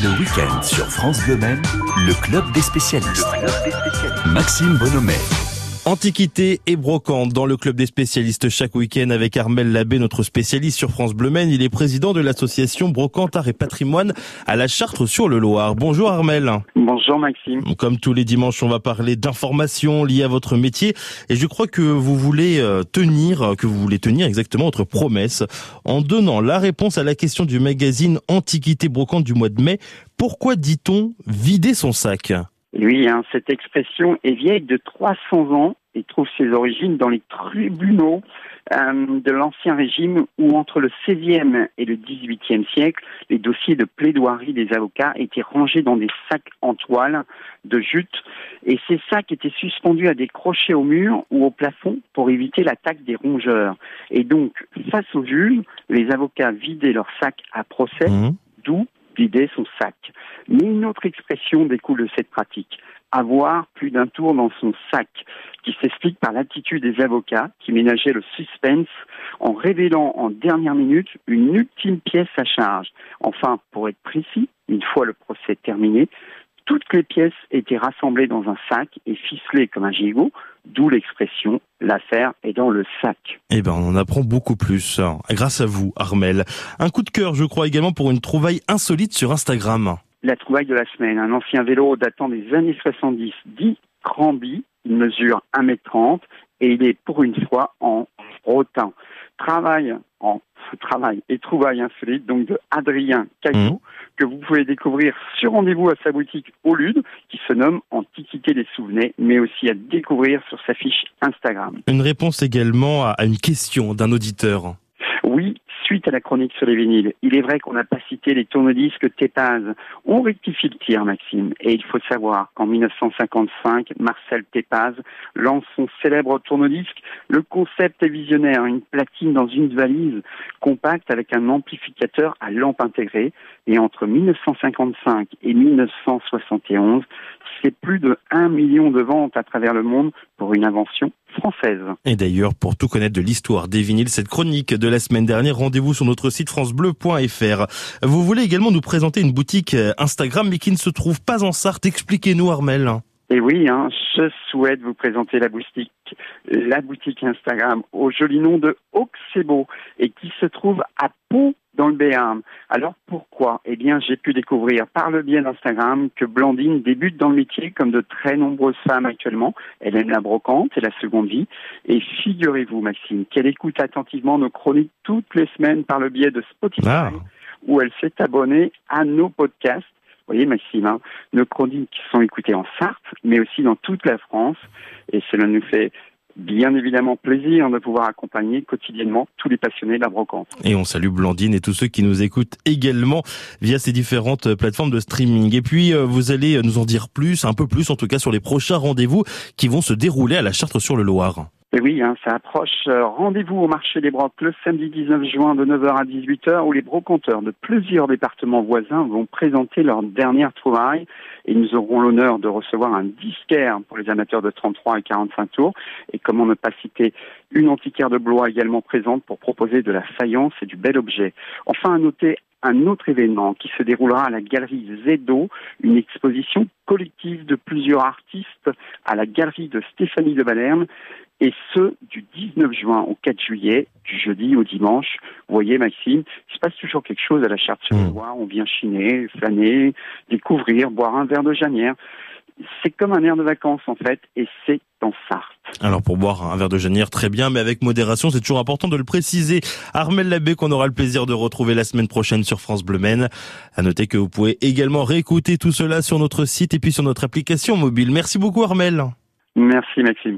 Le week-end sur France Bleu le club des spécialistes. Maxime Bonhomet. Antiquité et brocante dans le club des spécialistes chaque week-end avec Armel Labbé, notre spécialiste sur France Bleu Maine. Il est président de l'association Brocante Art et Patrimoine à la Chartre sur le Loir. Bonjour Armel. Bonjour Maxime. Comme tous les dimanches, on va parler d'informations liées à votre métier et je crois que vous voulez euh, tenir, que vous voulez tenir exactement votre promesse en donnant la réponse à la question du magazine Antiquité brocante du mois de mai. Pourquoi dit-on vider son sac? Oui, hein, cette expression est vieille de 300 ans et trouve ses origines dans les tribunaux euh, de l'Ancien Régime où entre le XVIe et le XVIIIe siècle, les dossiers de plaidoirie des avocats étaient rangés dans des sacs en toile de jute et ces sacs étaient suspendus à des crochets au mur ou au plafond pour éviter l'attaque des rongeurs. Et donc, face au juge, les avocats vidaient leurs sacs à procès, mmh. d'où vider son sac. Mais une autre expression découle de cette pratique avoir plus d'un tour dans son sac, qui s'explique par l'attitude des avocats qui ménageaient le suspense en révélant en dernière minute une ultime pièce à charge. Enfin, pour être précis, une fois le procès terminé, toutes les pièces étaient rassemblées dans un sac et ficelées comme un gigot, d'où l'expression l'affaire est dans le sac. Eh ben, on en apprend beaucoup plus hein, grâce à vous, Armel. Un coup de cœur, je crois également pour une trouvaille insolite sur Instagram. La trouvaille de la semaine, un ancien vélo datant des années 70, dit Cramby, il mesure 1m30 et il est pour une fois en rotin. Travail en travail et trouvaille insolite donc de Adrien Caillou mmh. que vous pouvez découvrir sur rendez-vous à sa boutique au Lude qui se nomme Antiquité des souvenirs mais aussi à découvrir sur sa fiche Instagram. Une réponse également à une question d'un auditeur. Oui, suite à la chronique sur les vinyles, il est vrai qu'on n'a pas cité les tourne-disques Tépaz. On rectifie le tir, Maxime. Et il faut savoir qu'en 1955, Marcel Tépaz lance son célèbre tourne-disque. Le concept est visionnaire, une platine dans une valise compacte avec un amplificateur à lampe intégrée. Et entre 1955 et 1971, c'est plus de 1 million de ventes à travers le monde pour une invention Et d'ailleurs, pour tout connaître de l'histoire des vinyles, cette chronique de la semaine dernière, rendez-vous sur notre site francebleu.fr. Vous voulez également nous présenter une boutique euh, Instagram, mais qui ne se trouve pas en Sarthe? Expliquez-nous, Armel. Et oui, hein, je souhaite vous présenter la boutique, la boutique Instagram au joli nom de Oxebo et qui se trouve à Pau dans le Béarn. Alors pourquoi? Eh bien, j'ai pu découvrir par le biais d'Instagram que Blandine débute dans le métier comme de très nombreuses femmes actuellement. Elle aime la brocante et la seconde vie. Et figurez-vous, Maxime, qu'elle écoute attentivement nos chroniques toutes les semaines par le biais de Spotify, ah. où elle s'est abonnée à nos podcasts. Vous voyez, Maxime, hein, nos chroniques sont écoutées en Sarthe, mais aussi dans toute la France. Et cela nous fait bien évidemment plaisir de pouvoir accompagner quotidiennement tous les passionnés de la brocante. Et on salue Blandine et tous ceux qui nous écoutent également via ces différentes plateformes de streaming. Et puis euh, vous allez nous en dire plus, un peu plus en tout cas sur les prochains rendez-vous qui vont se dérouler à la Chartre sur le Loir. Et oui, hein, ça approche. Euh, rendez-vous au marché des brocs le samedi 19 juin de 9h à 18h où les brocanteurs de plusieurs départements voisins vont présenter leur dernière trouvaille et nous aurons l'honneur de recevoir un disquaire pour les amateurs de 33 et 45 tours et comment ne pas citer une antiquaire de Blois également présente pour proposer de la faïence et du bel objet. Enfin, à noter un autre événement qui se déroulera à la galerie Zedo, une exposition collective de plusieurs artistes à la galerie de Stéphanie de Valerne et ce, du 19 juin au 4 juillet, du jeudi au dimanche. Vous voyez, Maxime, il se passe toujours quelque chose à la charte sur le On vient chiner, flâner, découvrir, boire un verre de janière. C'est comme un air de vacances, en fait, et c'est en Sarthe. Alors pour boire un verre de janière, très bien, mais avec modération, c'est toujours important de le préciser. Armel Labbé qu'on aura le plaisir de retrouver la semaine prochaine sur France Bleu Maine. À noter que vous pouvez également réécouter tout cela sur notre site et puis sur notre application mobile. Merci beaucoup Armel. Merci Maxime.